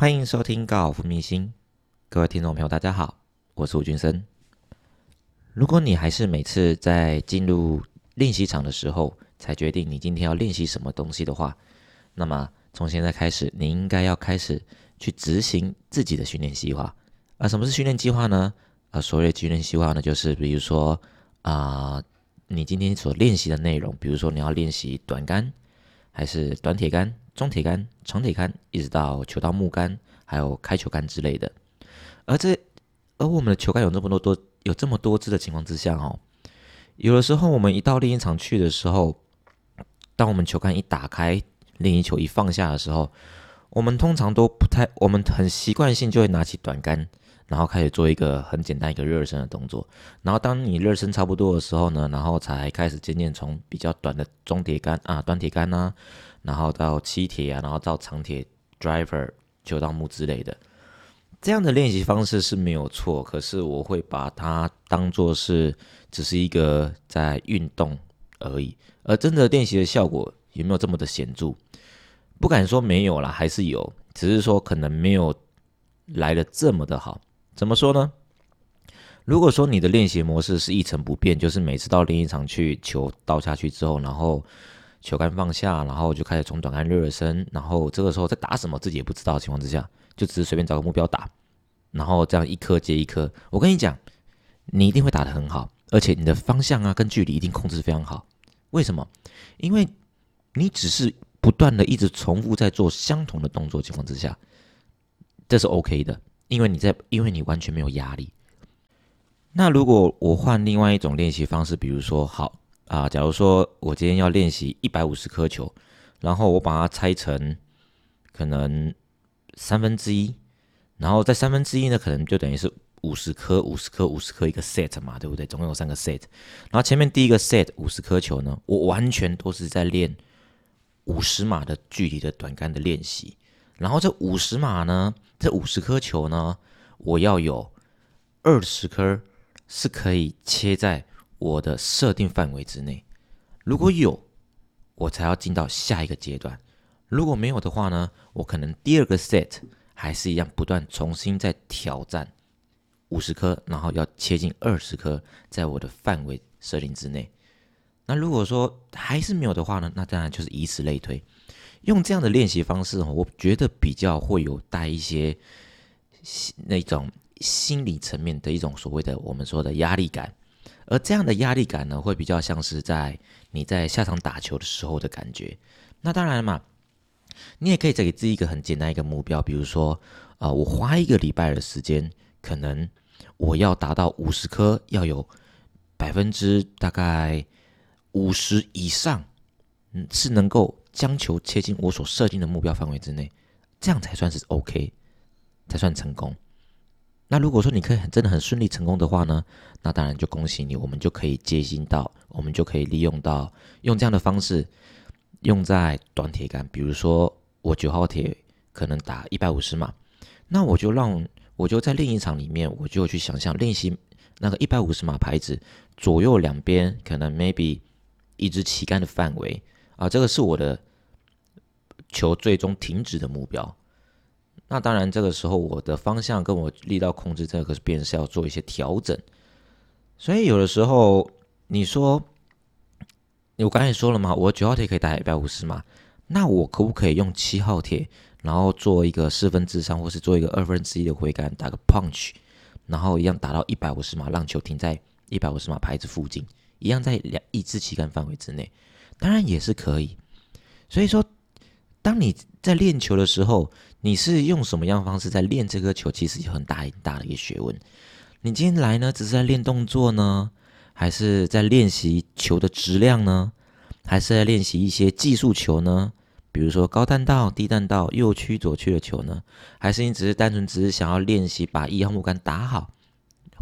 欢迎收听高尔夫明星，各位听众朋友，大家好，我是吴俊生。如果你还是每次在进入练习场的时候才决定你今天要练习什么东西的话，那么从现在开始，你应该要开始去执行自己的训练计划。啊，什么是训练计划呢？啊，所谓的训练计划呢，就是比如说啊，你今天所练习的内容，比如说你要练习短杆，还是短铁杆、中铁杆、长铁杆，一直到球道木杆，还有开球杆之类的。而这，而我们的球杆有这么多多，有这么多支的情况之下哦，有的时候我们一到练习场去的时候，当我们球杆一打开，练习球一放下的时候，我们通常都不太，我们很习惯性就会拿起短杆。然后开始做一个很简单一个热身的动作，然后当你热身差不多的时候呢，然后才开始渐渐从比较短的中铁杆啊、短铁杆呐，然后到七铁啊，然后到长铁 driver 球道木之类的，这样的练习方式是没有错，可是我会把它当做是只是一个在运动而已，而真的练习的效果有没有这么的显著？不敢说没有啦，还是有，只是说可能没有来的这么的好。怎么说呢？如果说你的练习模式是一成不变，就是每次到练习场去，球倒下去之后，然后球杆放下，然后就开始从短杆热热身，然后这个时候在打什么自己也不知道的情况之下，就只是随便找个目标打，然后这样一颗接一颗，我跟你讲，你一定会打得很好，而且你的方向啊跟距离一定控制非常好。为什么？因为你只是不断的一直重复在做相同的动作情况之下，这是 OK 的。因为你在，因为你完全没有压力。那如果我换另外一种练习方式，比如说，好啊，假如说我今天要练习一百五十颗球，然后我把它拆成可能三分之一，然后在三分之一呢，可能就等于是五十颗、五十颗、五十颗一个 set 嘛，对不对？总共有三个 set。然后前面第一个 set 五十颗球呢，我完全都是在练五十码的距离的短杆的练习。然后这五十码呢，这五十颗球呢，我要有二十颗是可以切在我的设定范围之内。如果有，我才要进到下一个阶段；如果没有的话呢，我可能第二个 set 还是一样，不断重新再挑战五十颗，然后要切进二十颗，在我的范围设定之内。那如果说还是没有的话呢，那当然就是以此类推。用这样的练习方式，我觉得比较会有带一些那种心理层面的一种所谓的我们说的压力感，而这样的压力感呢，会比较像是在你在下场打球的时候的感觉。那当然了嘛，你也可以再给自己一个很简单一个目标，比如说，呃，我花一个礼拜的时间，可能我要达到五十颗，要有百分之大概五十以上，嗯，是能够。将球切进我所设定的目标范围之内，这样才算是 OK，才算成功。那如果说你可以很真的很顺利成功的话呢，那当然就恭喜你，我们就可以接近到，我们就可以利用到用这样的方式用在短铁杆，比如说我九号铁可能打一百五十码，那我就让我就在另一场里面，我就去想象练习那个一百五十码牌子左右两边可能 maybe 一支旗杆的范围。啊，这个是我的球最终停止的目标。那当然，这个时候我的方向跟我力道控制，这个是便是要做一些调整。所以有的时候你说，我刚才说了嘛，我九号铁可以打一百五十码，那我可不可以用七号铁，然后做一个四分之三，或是做一个二分之一的挥杆，打个 punch，然后一样打到一百五十码，让球停在一百五十码牌子附近，一样在两一支旗杆范围之内。当然也是可以，所以说，当你在练球的时候，你是用什么样的方式在练这颗球，其实有很大很大的一个学问。你今天来呢，只是在练动作呢，还是在练习球的质量呢，还是在练习一些技术球呢？比如说高弹道、低弹道、右曲、左曲的球呢？还是你只是单纯只是想要练习把一号木杆打好，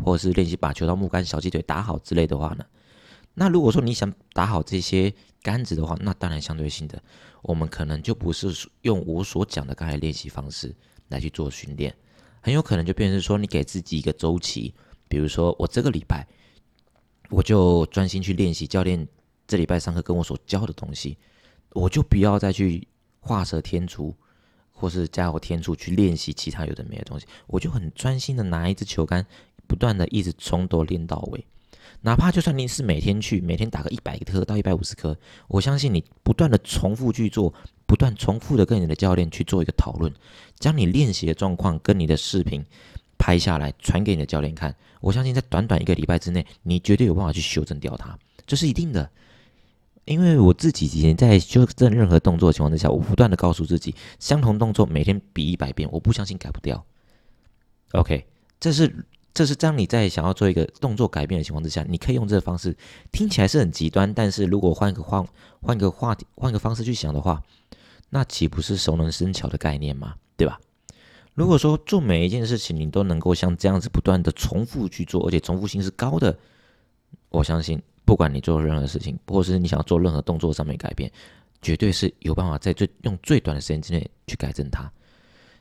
或者是练习把球到木杆小鸡腿打好之类的话呢？那如果说你想打好这些杆子的话，那当然相对性的，我们可能就不是用我所讲的刚才练习方式来去做训练，很有可能就变成说你给自己一个周期，比如说我这个礼拜我就专心去练习教练这礼拜上课跟我所教的东西，我就不要再去画蛇添足，或是加油添醋去练习其他有的没的东西，我就很专心的拿一支球杆，不断的一直从头练到尾。哪怕就算你是每天去，每天打个一百颗到一百五十颗，我相信你不断的重复去做，不断重复的跟你的教练去做一个讨论，将你练习的状况跟你的视频拍下来，传给你的教练看。我相信在短短一个礼拜之内，你绝对有办法去修正掉它，这是一定的。因为我自己以前在修正任何动作的情况之下，我不断的告诉自己，相同动作每天比一百遍，我不相信改不掉。OK，这是这是当你在想要做一个动作改变的情况之下，你可以用这个方式，听起来是很极端，但是如果换个换换个话题，换个方式去想的话，那岂不是熟能生巧的概念吗？对吧？如果说做每一件事情你都能够像这样子不断的重复去做，而且重复性是高的，我相信。不管你做任何事情，或者是你想要做任何动作上面改变，绝对是有办法在最用最短的时间之内去改正它。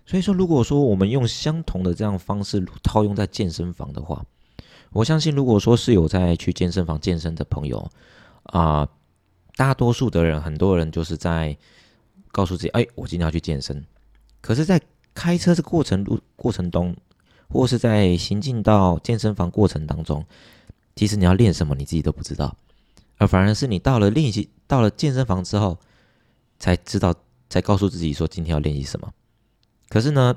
所以说，如果说我们用相同的这样方式套用在健身房的话，我相信，如果说是有在去健身房健身的朋友啊，大多数的人，很多人就是在告诉自己：哎，我今天要去健身。可是，在开车这过程路过程中，或是在行进到健身房过程当中。其实你要练什么，你自己都不知道，而反而是你到了练习到了健身房之后，才知道，才告诉自己说今天要练习什么。可是呢，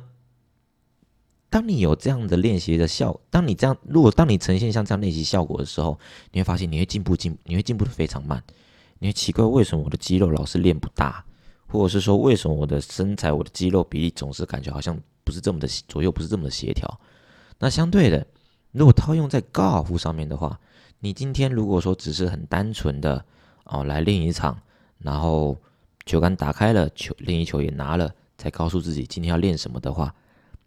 当你有这样的练习的效，当你这样，如果当你呈现像这样练习效果的时候，你会发现你会进步进，你会进步的非常慢。你会奇怪为什么我的肌肉老是练不大，或者是说为什么我的身材、我的肌肉比例总是感觉好像不是这么的左右不是这么的协调。那相对的。如果套用在高尔夫上面的话，你今天如果说只是很单纯的哦来练一场，然后球杆打开了，球另一球也拿了，才告诉自己今天要练什么的话，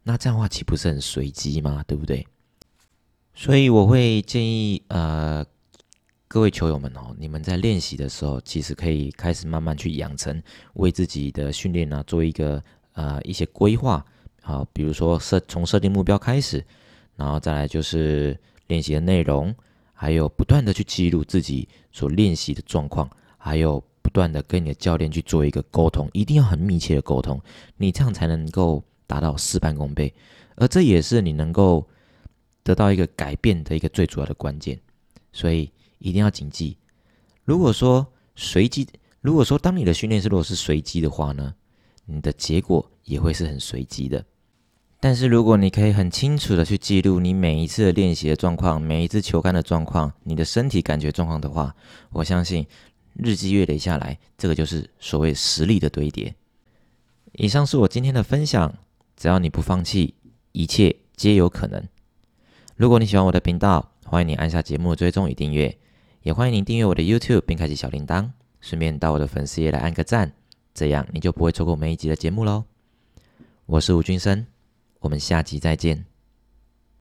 那这样的话岂不是很随机吗？对不对？所以我会建议呃各位球友们哦，你们在练习的时候，其实可以开始慢慢去养成为自己的训练呢做一个呃一些规划好，比如说设从设定目标开始。然后再来就是练习的内容，还有不断的去记录自己所练习的状况，还有断的跟你的教练去做一个沟通，一定要很密切的沟通，你这样才能够达到事半功倍，而这也是你能够得到一个改变的一个最主要的关键。所以一定要谨记，如果说随机，如果说当你的训练是如果是随机的话呢，你的结果也会是很随机的。但是，如果你可以很清楚的去记录你每一次的练习的状况，每一次球杆的状况，你的身体感觉状况的话，我相信日积月累下来，这个就是所谓实力的堆叠。以上是我今天的分享，只要你不放弃，一切皆有可能。如果你喜欢我的频道，欢迎你按下节目追踪与订阅，也欢迎您订阅我的 YouTube 并开启小铃铛，顺便到我的粉丝页来按个赞，这样你就不会错过每一集的节目喽。我是吴君生。我们下集再见。